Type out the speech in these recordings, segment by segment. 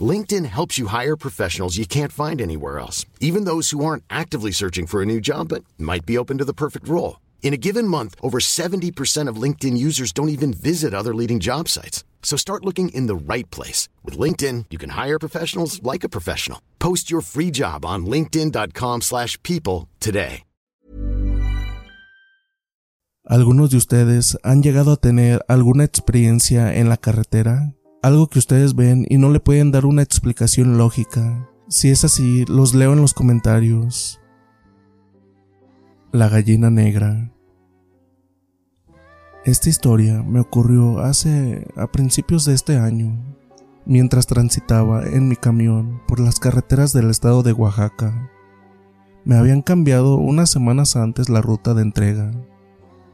LinkedIn helps you hire professionals you can't find anywhere else, even those who aren't actively searching for a new job but might be open to the perfect role. In a given month, over 70% of LinkedIn users don't even visit other leading job sites. So start looking in the right place. With LinkedIn, you can hire professionals like a professional. Post your free job on linkedin.com slash people today. ¿Algunos de ustedes han llegado a tener alguna experiencia en la carretera? Algo que ustedes ven y no le pueden dar una explicación lógica. Si es así, los leo en los comentarios. La gallina negra. Esta historia me ocurrió hace a principios de este año, mientras transitaba en mi camión por las carreteras del estado de Oaxaca. Me habían cambiado unas semanas antes la ruta de entrega.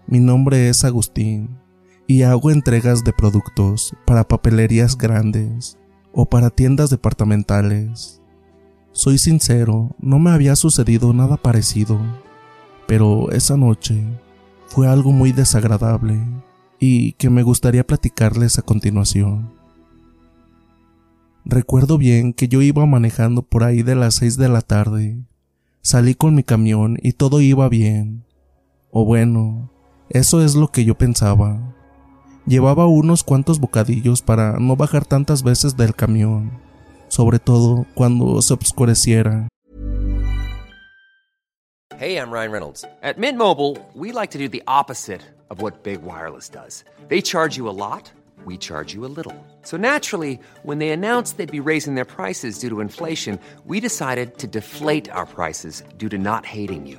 Mi nombre es Agustín y hago entregas de productos para papelerías grandes o para tiendas departamentales. Soy sincero, no me había sucedido nada parecido, pero esa noche fue algo muy desagradable y que me gustaría platicarles a continuación. Recuerdo bien que yo iba manejando por ahí de las seis de la tarde. Salí con mi camión y todo iba bien. O bueno, eso es lo que yo pensaba. Llevaba unos cuantos bocadillos para no bajar tantas veces del camión, sobre todo cuando se oscureciera. Hey, I'm Ryan Reynolds. At Mint Mobile, we like to do the opposite of what Big Wireless does. They charge you a lot, we charge you a little. So naturally, when they announced they'd be raising their prices due to inflation, we decided to deflate our prices due to not hating you.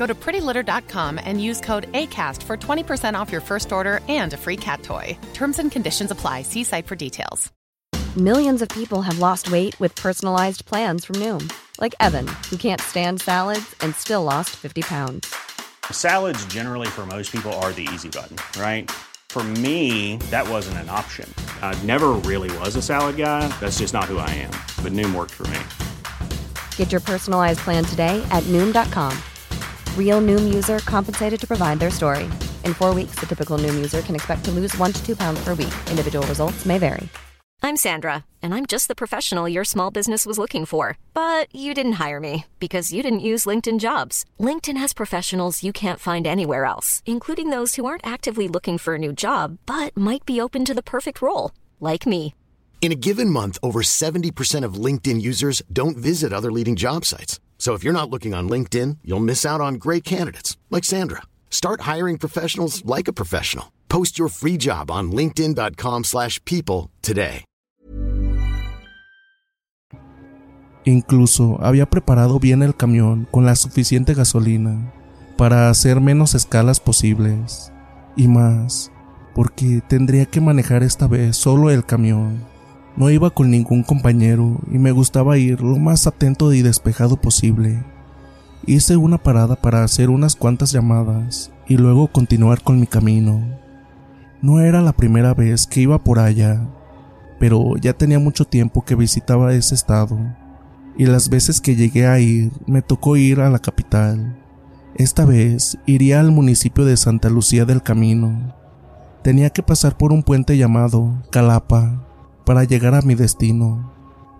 Go to prettylitter.com and use code ACAST for 20% off your first order and a free cat toy. Terms and conditions apply. See site for details. Millions of people have lost weight with personalized plans from Noom, like Evan, who can't stand salads and still lost 50 pounds. Salads, generally, for most people, are the easy button, right? For me, that wasn't an option. I never really was a salad guy. That's just not who I am. But Noom worked for me. Get your personalized plan today at Noom.com. Real Noom user compensated to provide their story. In four weeks, the typical Noom user can expect to lose one to two pounds per week. Individual results may vary. I'm Sandra, and I'm just the professional your small business was looking for. But you didn't hire me because you didn't use LinkedIn jobs. LinkedIn has professionals you can't find anywhere else, including those who aren't actively looking for a new job but might be open to the perfect role, like me. In a given month, over 70% of LinkedIn users don't visit other leading job sites. So if you're not looking on LinkedIn, you'll miss out on great candidates like Sandra. Start hiring professionals like a professional. Post your free job on linkedin.com/people slash people today. Incluso había preparado bien el camión con la suficiente gasolina para hacer menos escalas posibles. Y más, porque tendría que manejar esta vez solo el camión. No iba con ningún compañero y me gustaba ir lo más atento y despejado posible. Hice una parada para hacer unas cuantas llamadas y luego continuar con mi camino. No era la primera vez que iba por allá, pero ya tenía mucho tiempo que visitaba ese estado, y las veces que llegué a ir me tocó ir a la capital. Esta vez iría al municipio de Santa Lucía del Camino. Tenía que pasar por un puente llamado Calapa para llegar a mi destino.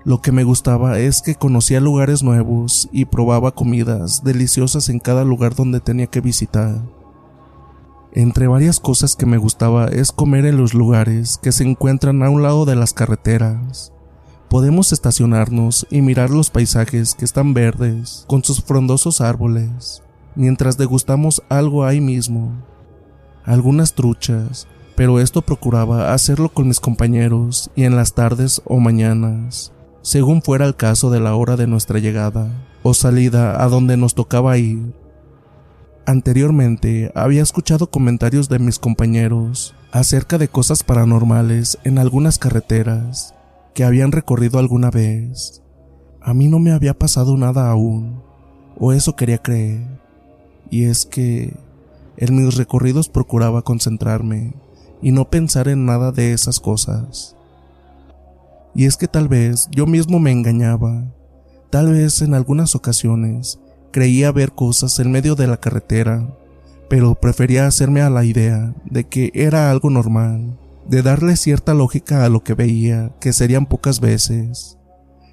Lo que me gustaba es que conocía lugares nuevos y probaba comidas deliciosas en cada lugar donde tenía que visitar. Entre varias cosas que me gustaba es comer en los lugares que se encuentran a un lado de las carreteras. Podemos estacionarnos y mirar los paisajes que están verdes con sus frondosos árboles, mientras degustamos algo ahí mismo. Algunas truchas, pero esto procuraba hacerlo con mis compañeros y en las tardes o mañanas, según fuera el caso de la hora de nuestra llegada o salida a donde nos tocaba ir. Anteriormente había escuchado comentarios de mis compañeros acerca de cosas paranormales en algunas carreteras que habían recorrido alguna vez. A mí no me había pasado nada aún, o eso quería creer. Y es que en mis recorridos procuraba concentrarme y no pensar en nada de esas cosas. Y es que tal vez yo mismo me engañaba, tal vez en algunas ocasiones Creía ver cosas en medio de la carretera, pero prefería hacerme a la idea de que era algo normal, de darle cierta lógica a lo que veía, que serían pocas veces.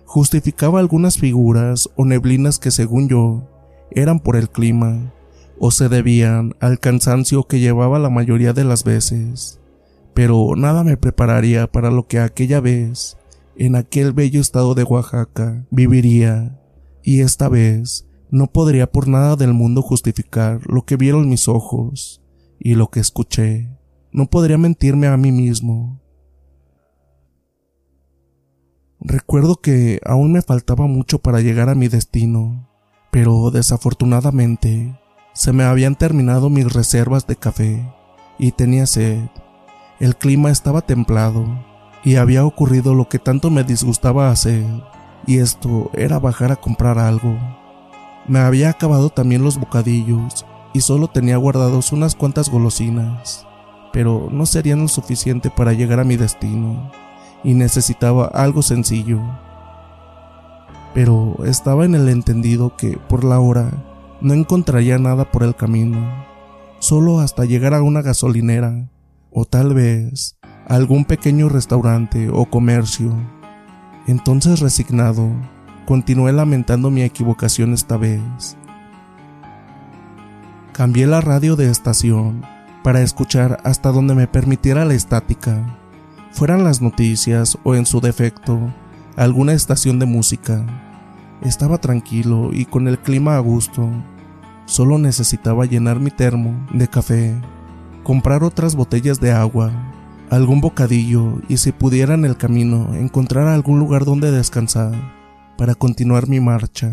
Justificaba algunas figuras o neblinas que según yo eran por el clima, o se debían al cansancio que llevaba la mayoría de las veces, pero nada me prepararía para lo que aquella vez, en aquel bello estado de Oaxaca, viviría, y esta vez no podría por nada del mundo justificar lo que vieron mis ojos y lo que escuché. No podría mentirme a mí mismo. Recuerdo que aún me faltaba mucho para llegar a mi destino, pero desafortunadamente se me habían terminado mis reservas de café y tenía sed. El clima estaba templado y había ocurrido lo que tanto me disgustaba hacer, y esto era bajar a comprar algo. Me había acabado también los bocadillos y solo tenía guardados unas cuantas golosinas, pero no serían lo suficiente para llegar a mi destino y necesitaba algo sencillo. Pero estaba en el entendido que por la hora no encontraría nada por el camino, solo hasta llegar a una gasolinera o tal vez algún pequeño restaurante o comercio. Entonces resignado, Continué lamentando mi equivocación esta vez. Cambié la radio de estación para escuchar hasta donde me permitiera la estática, fueran las noticias o en su defecto, alguna estación de música. Estaba tranquilo y con el clima a gusto. Solo necesitaba llenar mi termo de café, comprar otras botellas de agua, algún bocadillo y si pudiera en el camino encontrar algún lugar donde descansar para continuar mi marcha.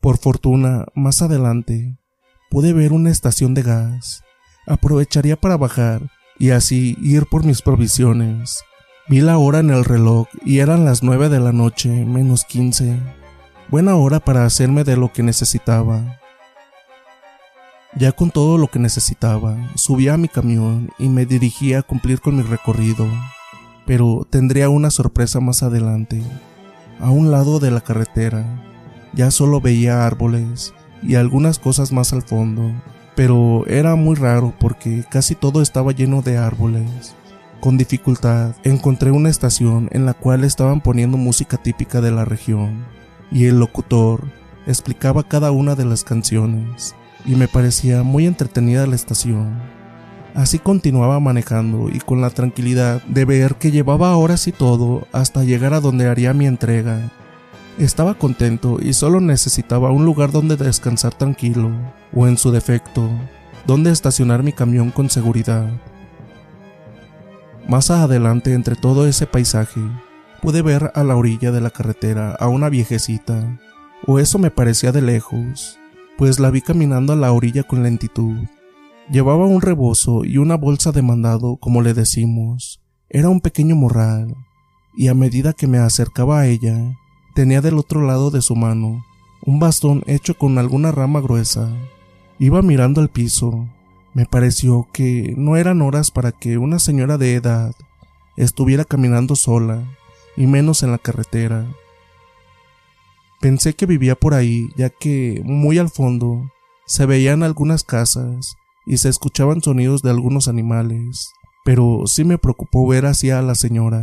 Por fortuna, más adelante, pude ver una estación de gas. Aprovecharía para bajar y así ir por mis provisiones. Vi la hora en el reloj y eran las nueve de la noche menos quince. Buena hora para hacerme de lo que necesitaba. Ya con todo lo que necesitaba, subí a mi camión y me dirigí a cumplir con mi recorrido. Pero tendría una sorpresa más adelante. A un lado de la carretera ya solo veía árboles y algunas cosas más al fondo, pero era muy raro porque casi todo estaba lleno de árboles. Con dificultad encontré una estación en la cual estaban poniendo música típica de la región y el locutor explicaba cada una de las canciones y me parecía muy entretenida la estación. Así continuaba manejando y con la tranquilidad de ver que llevaba horas y todo hasta llegar a donde haría mi entrega. Estaba contento y solo necesitaba un lugar donde descansar tranquilo, o en su defecto, donde estacionar mi camión con seguridad. Más adelante entre todo ese paisaje, pude ver a la orilla de la carretera a una viejecita, o eso me parecía de lejos, pues la vi caminando a la orilla con lentitud. Llevaba un rebozo y una bolsa de mandado, como le decimos. Era un pequeño morral, y a medida que me acercaba a ella, tenía del otro lado de su mano un bastón hecho con alguna rama gruesa. Iba mirando al piso. Me pareció que no eran horas para que una señora de edad estuviera caminando sola, y menos en la carretera. Pensé que vivía por ahí, ya que muy al fondo se veían algunas casas y se escuchaban sonidos de algunos animales, pero sí me preocupó ver hacia la señora.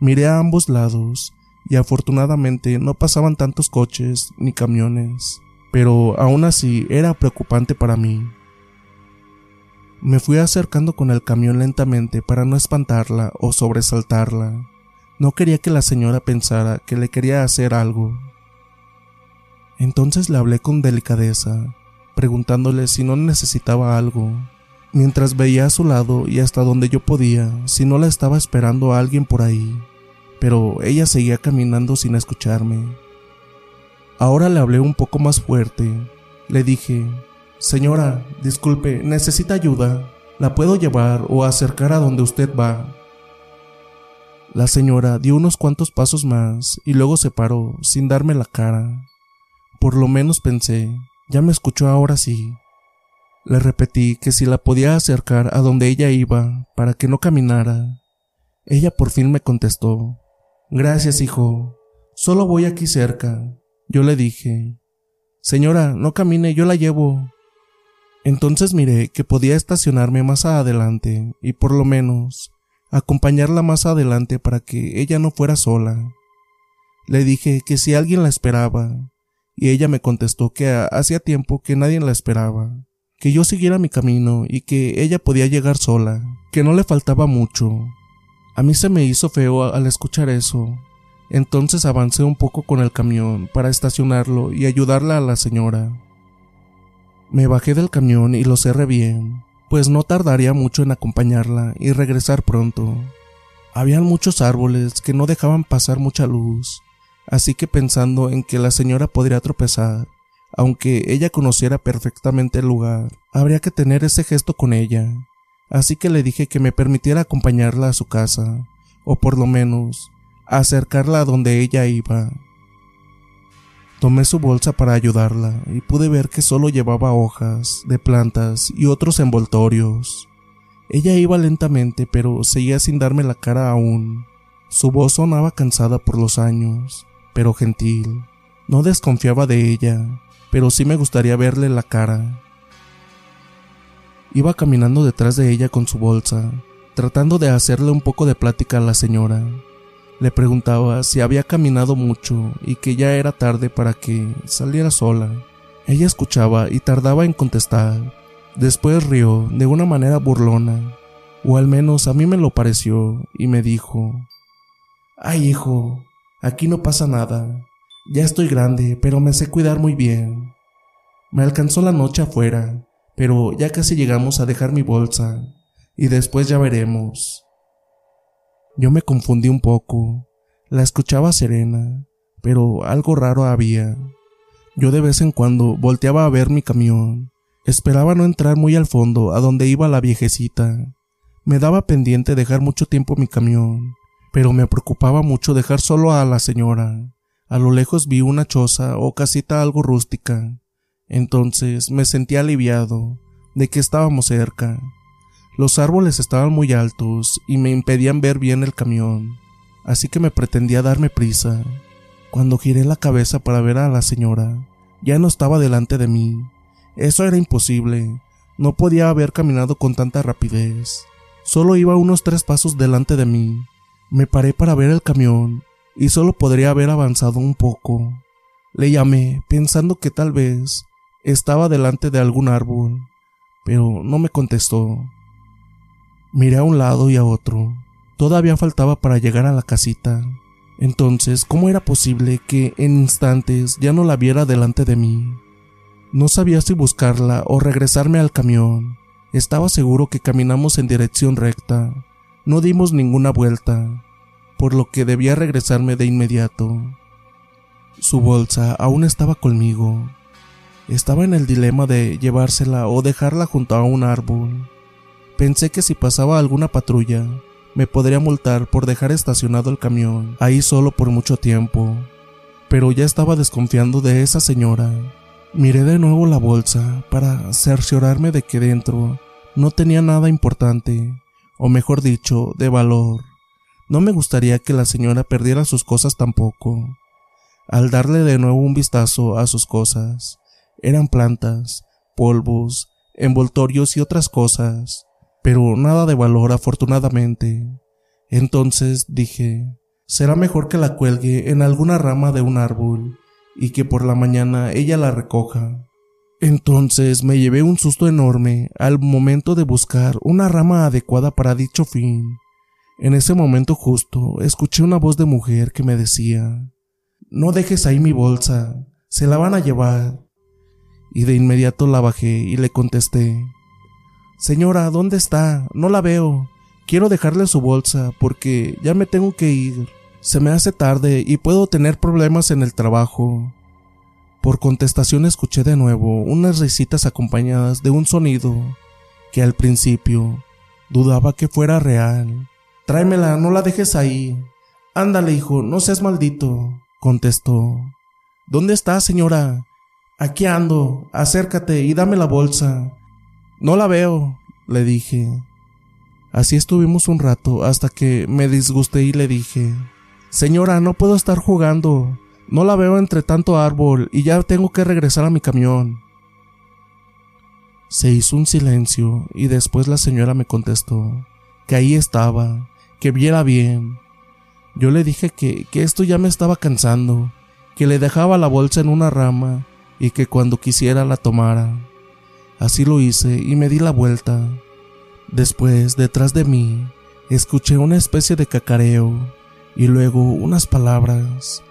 Miré a ambos lados y afortunadamente no pasaban tantos coches ni camiones, pero aún así era preocupante para mí. Me fui acercando con el camión lentamente para no espantarla o sobresaltarla. No quería que la señora pensara que le quería hacer algo. Entonces le hablé con delicadeza, preguntándole si no necesitaba algo, mientras veía a su lado y hasta donde yo podía, si no la estaba esperando a alguien por ahí, pero ella seguía caminando sin escucharme. Ahora le hablé un poco más fuerte. Le dije, Señora, disculpe, ¿necesita ayuda? ¿La puedo llevar o acercar a donde usted va? La señora dio unos cuantos pasos más y luego se paró, sin darme la cara. Por lo menos pensé, ya me escuchó ahora sí. Le repetí que si la podía acercar a donde ella iba, para que no caminara. Ella por fin me contestó, Gracias, hijo. Solo voy aquí cerca. Yo le dije, Señora, no camine, yo la llevo. Entonces miré que podía estacionarme más adelante y por lo menos acompañarla más adelante para que ella no fuera sola. Le dije que si alguien la esperaba, y ella me contestó que hacía tiempo que nadie la esperaba, que yo siguiera mi camino y que ella podía llegar sola, que no le faltaba mucho. A mí se me hizo feo al escuchar eso, entonces avancé un poco con el camión para estacionarlo y ayudarla a la señora. Me bajé del camión y lo cerré bien, pues no tardaría mucho en acompañarla y regresar pronto. Habían muchos árboles que no dejaban pasar mucha luz, así que pensando en que la señora podría tropezar, aunque ella conociera perfectamente el lugar, habría que tener ese gesto con ella, así que le dije que me permitiera acompañarla a su casa, o por lo menos acercarla a donde ella iba. Tomé su bolsa para ayudarla y pude ver que solo llevaba hojas de plantas y otros envoltorios. Ella iba lentamente, pero seguía sin darme la cara aún. Su voz sonaba cansada por los años, pero gentil. No desconfiaba de ella, pero sí me gustaría verle la cara. Iba caminando detrás de ella con su bolsa, tratando de hacerle un poco de plática a la señora. Le preguntaba si había caminado mucho y que ya era tarde para que saliera sola. Ella escuchaba y tardaba en contestar. Después rió de una manera burlona, o al menos a mí me lo pareció, y me dijo, Ay hijo, aquí no pasa nada. Ya estoy grande, pero me sé cuidar muy bien. Me alcanzó la noche afuera, pero ya casi llegamos a dejar mi bolsa, y después ya veremos. Yo me confundí un poco. La escuchaba serena, pero algo raro había. Yo de vez en cuando volteaba a ver mi camión. Esperaba no entrar muy al fondo a donde iba la viejecita. Me daba pendiente dejar mucho tiempo mi camión, pero me preocupaba mucho dejar solo a la señora. A lo lejos vi una choza o casita algo rústica. Entonces me sentí aliviado de que estábamos cerca. Los árboles estaban muy altos y me impedían ver bien el camión, así que me pretendía darme prisa. Cuando giré la cabeza para ver a la señora, ya no estaba delante de mí. Eso era imposible. No podía haber caminado con tanta rapidez. Solo iba unos tres pasos delante de mí. Me paré para ver el camión y solo podría haber avanzado un poco. Le llamé, pensando que tal vez estaba delante de algún árbol, pero no me contestó. Miré a un lado y a otro. Todavía faltaba para llegar a la casita. Entonces, ¿cómo era posible que en instantes ya no la viera delante de mí? No sabía si buscarla o regresarme al camión. Estaba seguro que caminamos en dirección recta. No dimos ninguna vuelta, por lo que debía regresarme de inmediato. Su bolsa aún estaba conmigo. Estaba en el dilema de llevársela o dejarla junto a un árbol. Pensé que si pasaba alguna patrulla, me podría multar por dejar estacionado el camión ahí solo por mucho tiempo. Pero ya estaba desconfiando de esa señora. Miré de nuevo la bolsa para cerciorarme de que dentro no tenía nada importante, o mejor dicho, de valor. No me gustaría que la señora perdiera sus cosas tampoco. Al darle de nuevo un vistazo a sus cosas, eran plantas, polvos, envoltorios y otras cosas pero nada de valor afortunadamente. Entonces dije, será mejor que la cuelgue en alguna rama de un árbol y que por la mañana ella la recoja. Entonces me llevé un susto enorme al momento de buscar una rama adecuada para dicho fin. En ese momento justo escuché una voz de mujer que me decía, No dejes ahí mi bolsa, se la van a llevar. Y de inmediato la bajé y le contesté, Señora, ¿dónde está? No la veo. Quiero dejarle su bolsa porque ya me tengo que ir. Se me hace tarde y puedo tener problemas en el trabajo. Por contestación escuché de nuevo unas risitas acompañadas de un sonido que al principio dudaba que fuera real. Tráemela, no la dejes ahí. Ándale, hijo, no seas maldito, contestó. ¿Dónde está, señora? Aquí ando, acércate y dame la bolsa. No la veo, le dije. Así estuvimos un rato hasta que me disgusté y le dije, Señora, no puedo estar jugando. No la veo entre tanto árbol y ya tengo que regresar a mi camión. Se hizo un silencio y después la señora me contestó que ahí estaba, que viera bien. Yo le dije que, que esto ya me estaba cansando, que le dejaba la bolsa en una rama y que cuando quisiera la tomara. Así lo hice y me di la vuelta. Después, detrás de mí, escuché una especie de cacareo y luego unas palabras.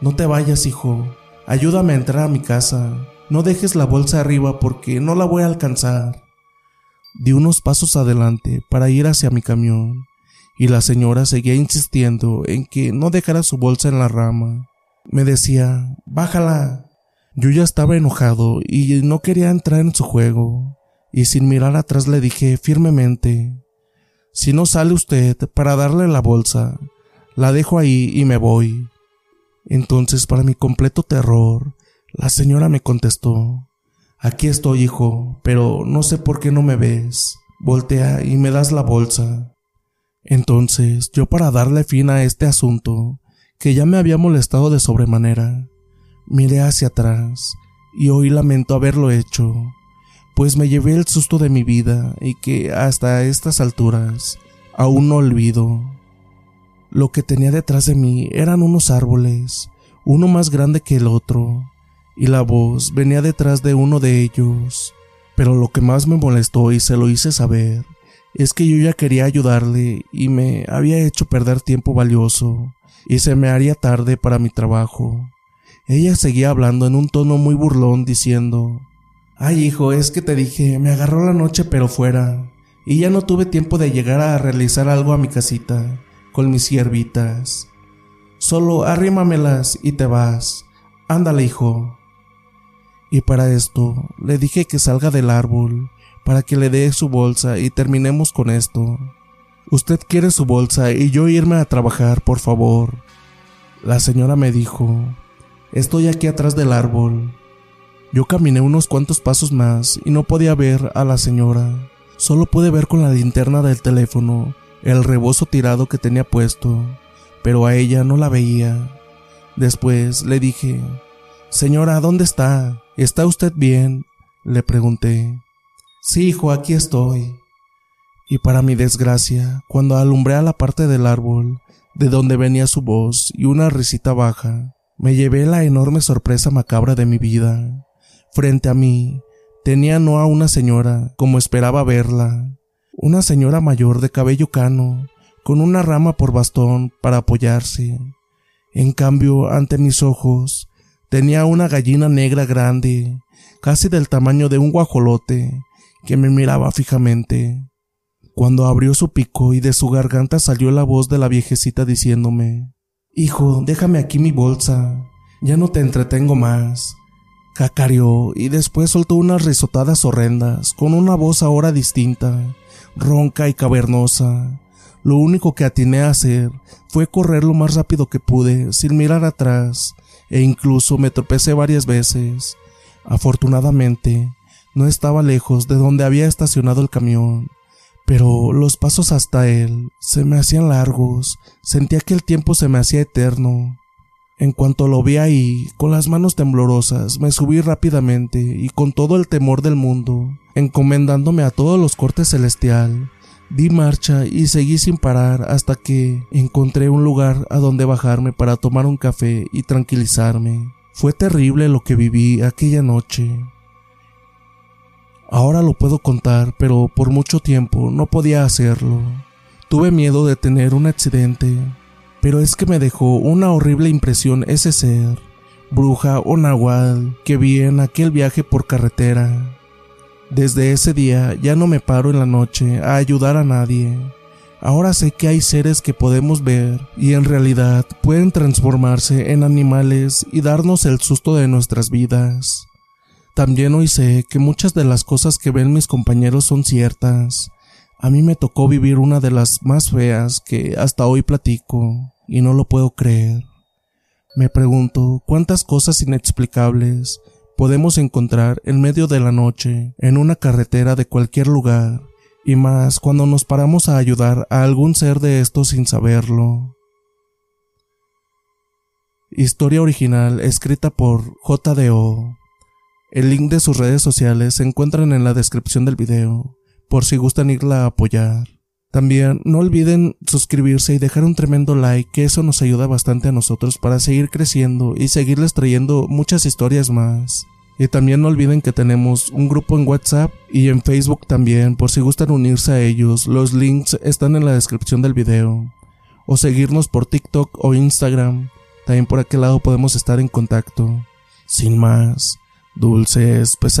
No te vayas, hijo. Ayúdame a entrar a mi casa. No dejes la bolsa arriba porque no la voy a alcanzar. Di unos pasos adelante para ir hacia mi camión, y la señora seguía insistiendo en que no dejara su bolsa en la rama. Me decía, bájala, yo ya estaba enojado y no quería entrar en su juego, y sin mirar atrás le dije firmemente, si no sale usted para darle la bolsa, la dejo ahí y me voy. Entonces, para mi completo terror, la señora me contestó, Aquí estoy, hijo, pero no sé por qué no me ves. Voltea y me das la bolsa. Entonces, yo para darle fin a este asunto, que ya me había molestado de sobremanera, Miré hacia atrás y hoy lamento haberlo hecho, pues me llevé el susto de mi vida y que hasta estas alturas aún no olvido. Lo que tenía detrás de mí eran unos árboles, uno más grande que el otro, y la voz venía detrás de uno de ellos. Pero lo que más me molestó y se lo hice saber es que yo ya quería ayudarle y me había hecho perder tiempo valioso y se me haría tarde para mi trabajo. Ella seguía hablando en un tono muy burlón diciendo, Ay hijo, es que te dije, me agarró la noche pero fuera, y ya no tuve tiempo de llegar a realizar algo a mi casita, con mis siervitas. Solo arrímamelas y te vas. Ándale hijo. Y para esto le dije que salga del árbol, para que le dé su bolsa y terminemos con esto. Usted quiere su bolsa y yo irme a trabajar, por favor. La señora me dijo, Estoy aquí atrás del árbol. Yo caminé unos cuantos pasos más y no podía ver a la señora. Solo pude ver con la linterna del teléfono el rebozo tirado que tenía puesto, pero a ella no la veía. Después le dije, Señora, ¿dónde está? ¿Está usted bien? Le pregunté. Sí, hijo, aquí estoy. Y para mi desgracia, cuando alumbré a la parte del árbol, de donde venía su voz y una risita baja, me llevé la enorme sorpresa macabra de mi vida. Frente a mí tenía no a una señora, como esperaba verla, una señora mayor de cabello cano, con una rama por bastón para apoyarse. En cambio, ante mis ojos, tenía una gallina negra grande, casi del tamaño de un guajolote, que me miraba fijamente. Cuando abrió su pico y de su garganta salió la voz de la viejecita diciéndome Hijo, déjame aquí mi bolsa. Ya no te entretengo más. Cacareó y después soltó unas risotadas horrendas, con una voz ahora distinta, ronca y cavernosa. Lo único que atiné a hacer fue correr lo más rápido que pude, sin mirar atrás, e incluso me tropecé varias veces. Afortunadamente, no estaba lejos de donde había estacionado el camión, pero los pasos hasta él se me hacían largos, sentía que el tiempo se me hacía eterno. En cuanto lo vi ahí, con las manos temblorosas, me subí rápidamente y con todo el temor del mundo, encomendándome a todos los cortes celestial, di marcha y seguí sin parar hasta que encontré un lugar a donde bajarme para tomar un café y tranquilizarme. Fue terrible lo que viví aquella noche. Ahora lo puedo contar, pero por mucho tiempo no podía hacerlo. Tuve miedo de tener un accidente, pero es que me dejó una horrible impresión ese ser, bruja o nahual, que vi en aquel viaje por carretera. Desde ese día ya no me paro en la noche a ayudar a nadie. Ahora sé que hay seres que podemos ver y en realidad pueden transformarse en animales y darnos el susto de nuestras vidas. También hoy sé que muchas de las cosas que ven mis compañeros son ciertas. A mí me tocó vivir una de las más feas que hasta hoy platico y no lo puedo creer. Me pregunto cuántas cosas inexplicables podemos encontrar en medio de la noche en una carretera de cualquier lugar y más cuando nos paramos a ayudar a algún ser de estos sin saberlo. Historia original escrita por JDO el link de sus redes sociales se encuentran en la descripción del video, por si gustan irla a apoyar. También no olviden suscribirse y dejar un tremendo like, que eso nos ayuda bastante a nosotros para seguir creciendo y seguirles trayendo muchas historias más. Y también no olviden que tenemos un grupo en WhatsApp y en Facebook también, por si gustan unirse a ellos. Los links están en la descripción del video. O seguirnos por TikTok o Instagram. También por aquel lado podemos estar en contacto. Sin más. Dulces, pues